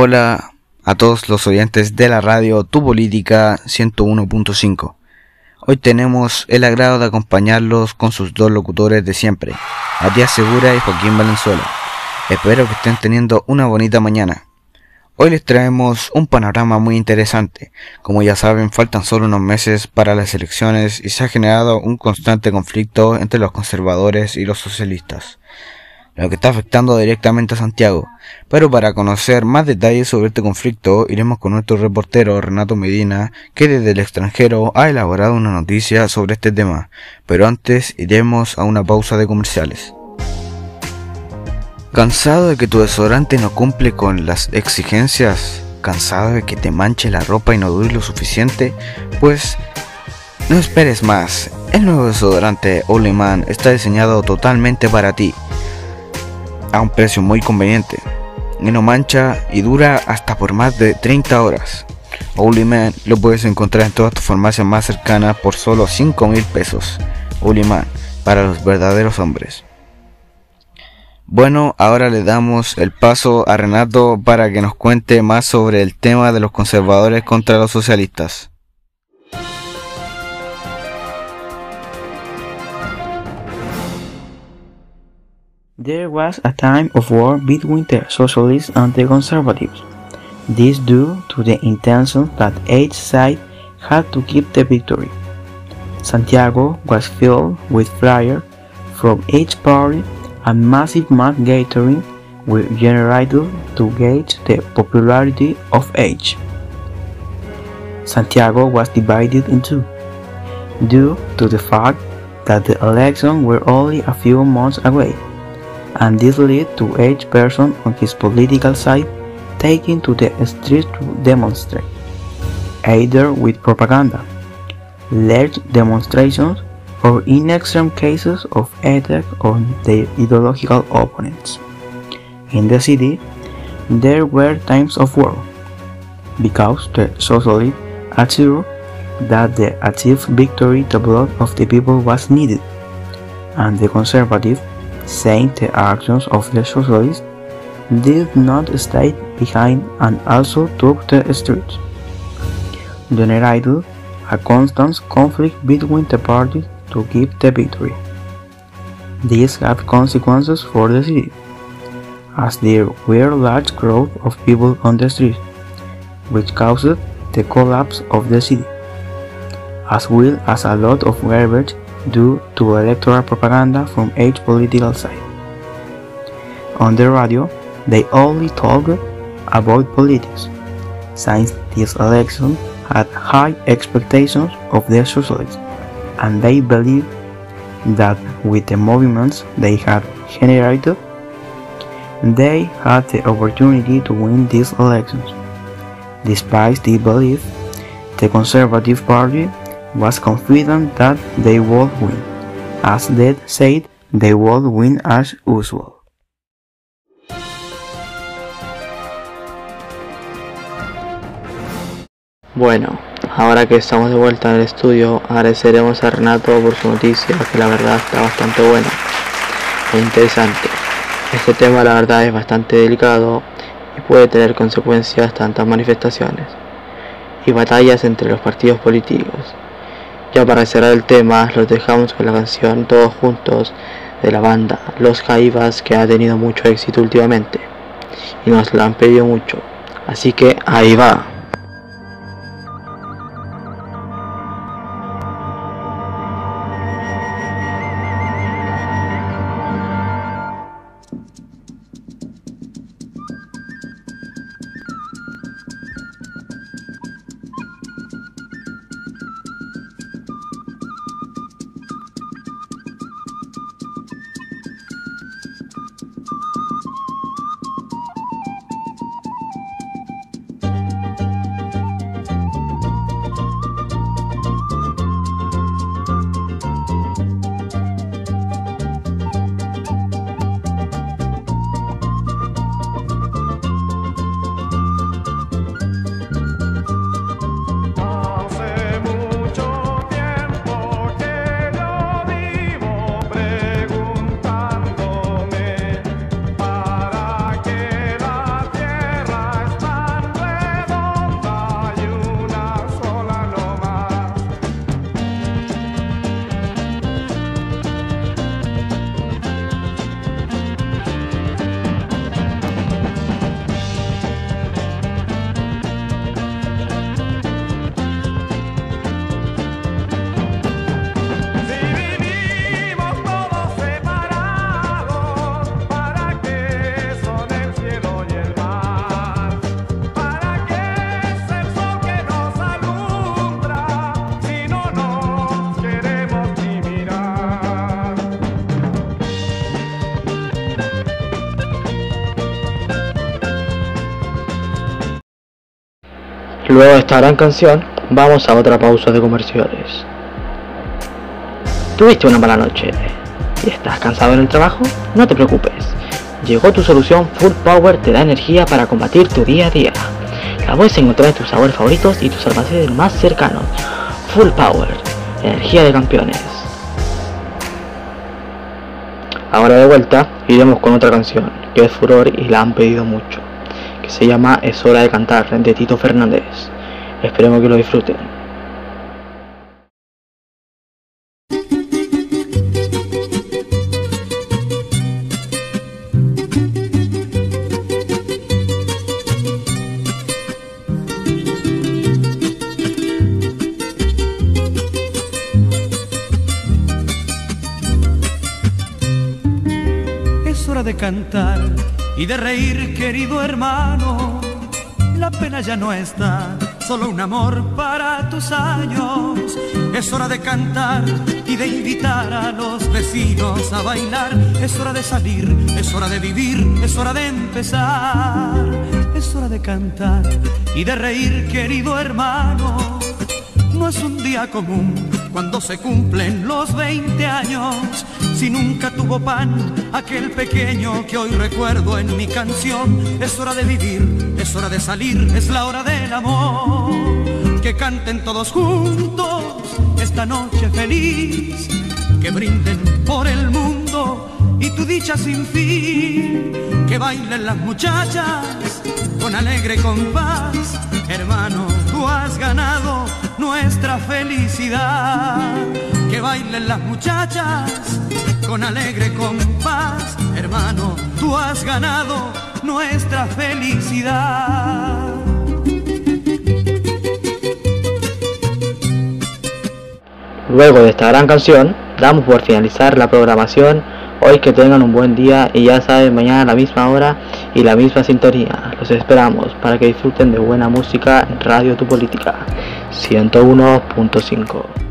Hola a todos los oyentes de la radio Tu Política 101.5. Hoy tenemos el agrado de acompañarlos con sus dos locutores de siempre, Matías Segura y Joaquín Valenzuela. Espero que estén teniendo una bonita mañana. Hoy les traemos un panorama muy interesante. Como ya saben, faltan solo unos meses para las elecciones y se ha generado un constante conflicto entre los conservadores y los socialistas, lo que está afectando directamente a Santiago. Pero para conocer más detalles sobre este conflicto, iremos con nuestro reportero Renato Medina, que desde el extranjero ha elaborado una noticia sobre este tema. Pero antes iremos a una pausa de comerciales. ¿Cansado de que tu desodorante no cumple con las exigencias? ¿Cansado de que te manche la ropa y no dure lo suficiente? Pues no esperes más. El nuevo desodorante Only Man está diseñado totalmente para ti. A un precio muy conveniente. Y no mancha y dura hasta por más de 30 horas. Only Man lo puedes encontrar en todas tus farmacias más cercanas por solo 5 mil pesos. Only Man, para los verdaderos hombres. Bueno, ahora le damos el paso a Renato para que nos cuente más sobre el tema de los conservadores contra los socialistas. There was a time of war between the socialists and the conservatives. This due to the intention that each side had to keep the victory. Santiago was filled with flyers from each party and massive mass gathering were generated to gauge the popularity of each. Santiago was divided in two, due to the fact that the elections were only a few months away, and this led to each person on his political side taking to the streets to demonstrate, either with propaganda, large demonstrations, or in extreme cases of attack on their ideological opponents. In the city, there were times of war, because the socialists assured that the achieved victory the blood of the people was needed, and the conservative, saying the actions of the socialists did not stay behind and also took the streets, generated a constant conflict between the parties to keep the victory. This had consequences for the city, as there were large crowds of people on the streets, which caused the collapse of the city, as well as a lot of garbage due to electoral propaganda from each political side. On the radio, they only talked about politics, since this election had high expectations of the socialists and they believed that with the movements they had generated, they had the opportunity to win these elections. Despite this belief, the Conservative Party was confident that they would win, as they said they would win as usual. Bueno, ahora que estamos de vuelta en el estudio, agradeceremos a Renato por su noticia, que la verdad está bastante buena e interesante. Este tema la verdad es bastante delicado y puede tener consecuencias tantas manifestaciones y batallas entre los partidos políticos. Ya para cerrar el tema, los dejamos con la canción Todos Juntos de la banda Los Jaivas que ha tenido mucho éxito últimamente y nos la han pedido mucho. Así que ahí va. Luego de esta gran canción, vamos a otra pausa de comerciales. ¿Tuviste una mala noche y estás cansado en el trabajo? No te preocupes. Llegó tu solución Full Power te da energía para combatir tu día a día. La puedes encontrar en tus sabores favoritos y tus almacenes más cercanos. Full Power, energía de campeones. Ahora de vuelta iremos con otra canción que es furor y la han pedido mucho, se llama Es hora de cantar de Tito Fernández. Esperemos que lo disfruten. Es hora de cantar y de reír, querido hermano. La pena ya no está, solo un amor para tus años. Es hora de cantar y de invitar a los vecinos a bailar. Es hora de salir, es hora de vivir, es hora de empezar. Es hora de cantar y de reír, querido hermano. No es un día común cuando se cumplen los 20 años. Si nunca tuvo pan aquel pequeño que hoy recuerdo en mi canción, es hora de vivir, es hora de salir, es la hora del amor. Que canten todos juntos esta noche feliz, que brinden por el mundo y tu dicha sin fin, que bailen las muchachas con alegre compás. Hermano, tú has ganado nuestra felicidad. Que bailen las muchachas con alegre compás. Hermano, tú has ganado nuestra felicidad. Luego de esta gran canción, damos por finalizar la programación. Hoy que tengan un buen día y ya saben, mañana a la misma hora y la misma sintonía. Los esperamos para que disfruten de buena música en Radio Tu Política 101.5.